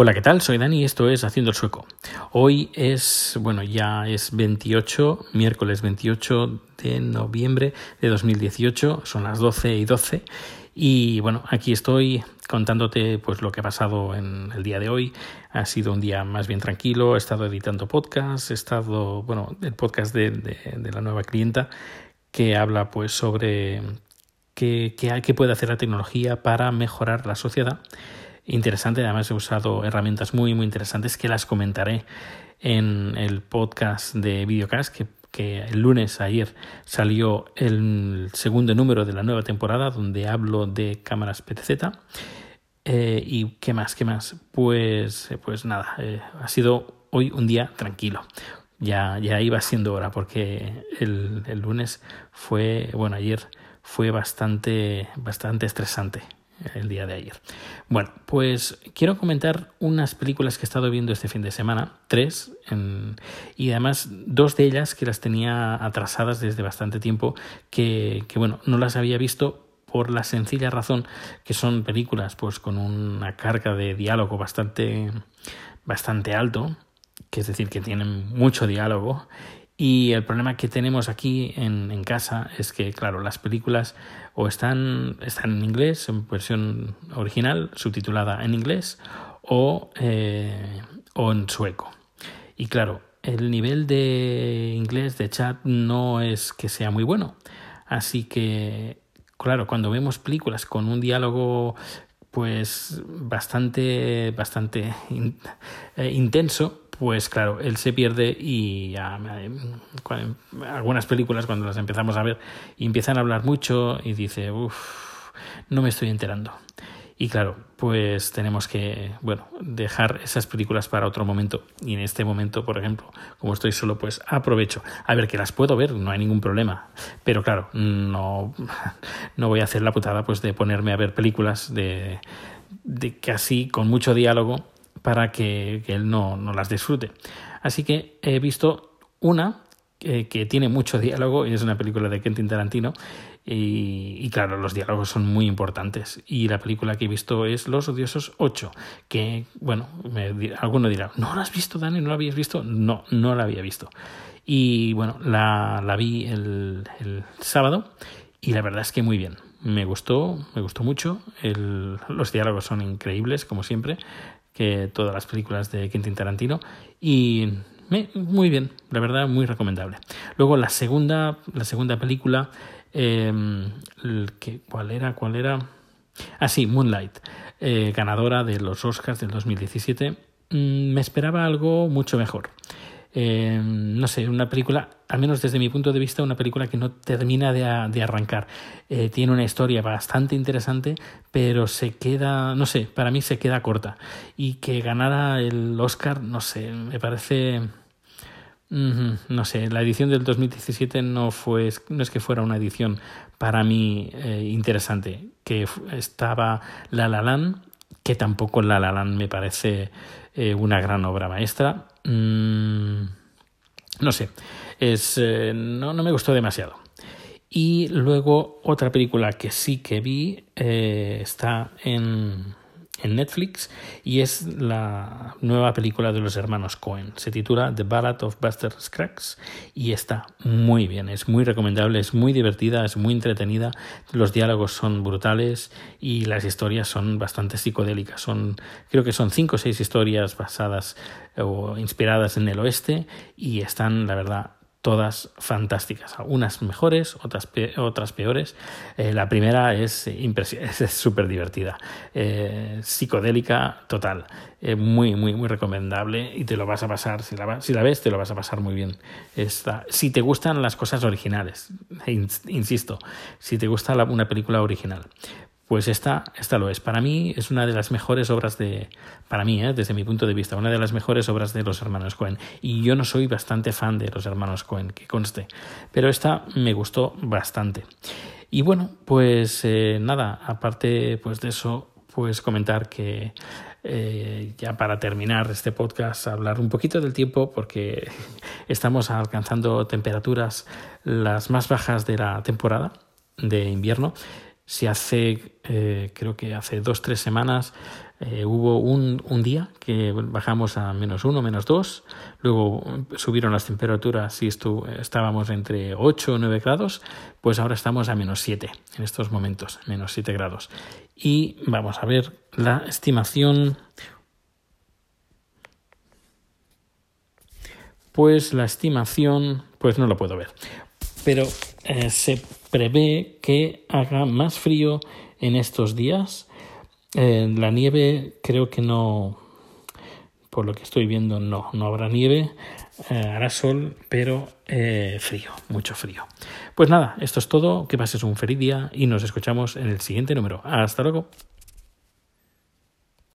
Hola, ¿qué tal? Soy Dani y esto es Haciendo el Sueco. Hoy es, bueno, ya es 28, miércoles 28 de noviembre de 2018, son las 12 y 12 y bueno, aquí estoy contándote pues lo que ha pasado en el día de hoy. Ha sido un día más bien tranquilo, he estado editando podcast, he estado, bueno, el podcast de, de, la nueva clienta que habla pues sobre qué, qué, qué puede hacer la tecnología para mejorar la sociedad interesante. Además, he usado herramientas muy, muy interesantes que las comentaré en el podcast de Videocast que, que el lunes ayer salió el segundo número de la nueva temporada donde hablo de cámaras PTZ. Eh, ¿Y qué más? ¿Qué más? Pues, pues nada, eh, ha sido hoy un día tranquilo. Ya, ya iba siendo hora porque el, el lunes fue, bueno, ayer fue bastante, bastante estresante el día de ayer. Bueno, pues quiero comentar unas películas que he estado viendo este fin de semana, tres, y además dos de ellas que las tenía atrasadas desde bastante tiempo, que, que bueno, no las había visto por la sencilla razón que son películas pues con una carga de diálogo bastante bastante alto, que es decir, que tienen mucho diálogo y el problema que tenemos aquí en, en, casa es que, claro, las películas o están, están en inglés, en versión original, subtitulada en inglés, o, eh, o en sueco. Y claro, el nivel de inglés de chat no es que sea muy bueno. Así que, claro, cuando vemos películas con un diálogo pues bastante bastante eh, intenso pues claro, él se pierde y algunas películas cuando las empezamos a ver empiezan a hablar mucho y dice, uff, no me estoy enterando. Y claro, pues tenemos que, bueno, dejar esas películas para otro momento. Y en este momento, por ejemplo, como estoy solo, pues aprovecho. A ver, que las puedo ver, no hay ningún problema. Pero claro, no, no voy a hacer la putada pues de ponerme a ver películas de, de casi con mucho diálogo para que, él no, no, las disfrute. Así que he visto una que, que, tiene mucho diálogo y es una película de Quentin Tarantino y, claro, los diálogos son muy importantes. Y la película que he visto es Los Odiosos 8, que, bueno, me, alguno dirá, ¿no la has visto, Dani? ¿No la habías visto? No, no la había visto. Y bueno, la, la vi el, el sábado y la verdad es que muy bien me gustó, me gustó mucho. El, los diálogos son increíbles, como siempre que todas las películas de Quentin Tarantino y muy bien, la verdad, muy recomendable. Luego la segunda, la segunda película, eh, que, ¿cuál era? ¿Cuál era? Ah, sí, Moonlight, eh, ganadora de los Oscars del 2017. Mm, me esperaba algo mucho mejor. Eh, no sé, una película, al menos desde mi punto de vista, una película que no termina de, de arrancar. Eh, tiene una historia bastante interesante, pero se queda, no sé, para mí se queda corta. Y que ganara el Oscar, no sé, me parece... No sé, la edición del 2017 no fue, no es que fuera una edición para mí eh, interesante, que estaba La La Land, que tampoco La La Land me parece eh, una gran obra maestra. Mm, no sé, es, eh, no, no, me gustó demasiado. Y luego otra película que sí que vi eh, está en, en Netflix y es la nueva película de los hermanos Cohen. Se titula The Ballad of Buster Scruggs y está muy bien, es muy recomendable, es muy divertida, es muy entretenida, los diálogos son brutales y las historias son bastante psicodélicas. Son, creo que son cinco o seis historias basadas o inspiradas en el oeste y están, la verdad, todas fantásticas, unas mejores, otras, otras peores. Eh, la primera es súper divertida, eh, psicodélica total, eh, muy, muy, muy recomendable y te lo vas a pasar, si la, si la ves, te lo vas a pasar muy bien. Esta, si te gustan las cosas originales, insisto, si te gusta una película original. Pues esta, esta lo es. Para mí es una de las mejores obras de, para mí, ¿eh? desde mi punto de vista, una de las mejores obras de los hermanos Cohen. Y yo no soy bastante fan de los hermanos Cohen, que conste, pero esta me gustó bastante. Y bueno, pues eh, nada, aparte pues de eso, pues comentar que eh, ya para terminar este podcast, hablar un poquito del tiempo, porque estamos alcanzando temperaturas las más bajas de la temporada de invierno si hace, eh, creo que hace dos, tres semanas eh, hubo un, un, día que bajamos a menos uno, menos dos, luego subieron las temperaturas y estábamos entre 8 o 9 grados, pues ahora estamos a menos 7 en estos momentos, menos 7 grados. Y vamos a ver la estimación. Pues la estimación, pues no lo puedo ver. Pero eh, se prevé que haga más frío en estos días eh, la nieve creo que no, por lo que estoy viendo, no, no habrá nieve, eh, hará sol, pero frío, mucho frío. Pues nada, esto es todo, que pases un feliz día y nos escuchamos en el siguiente número. Hasta luego.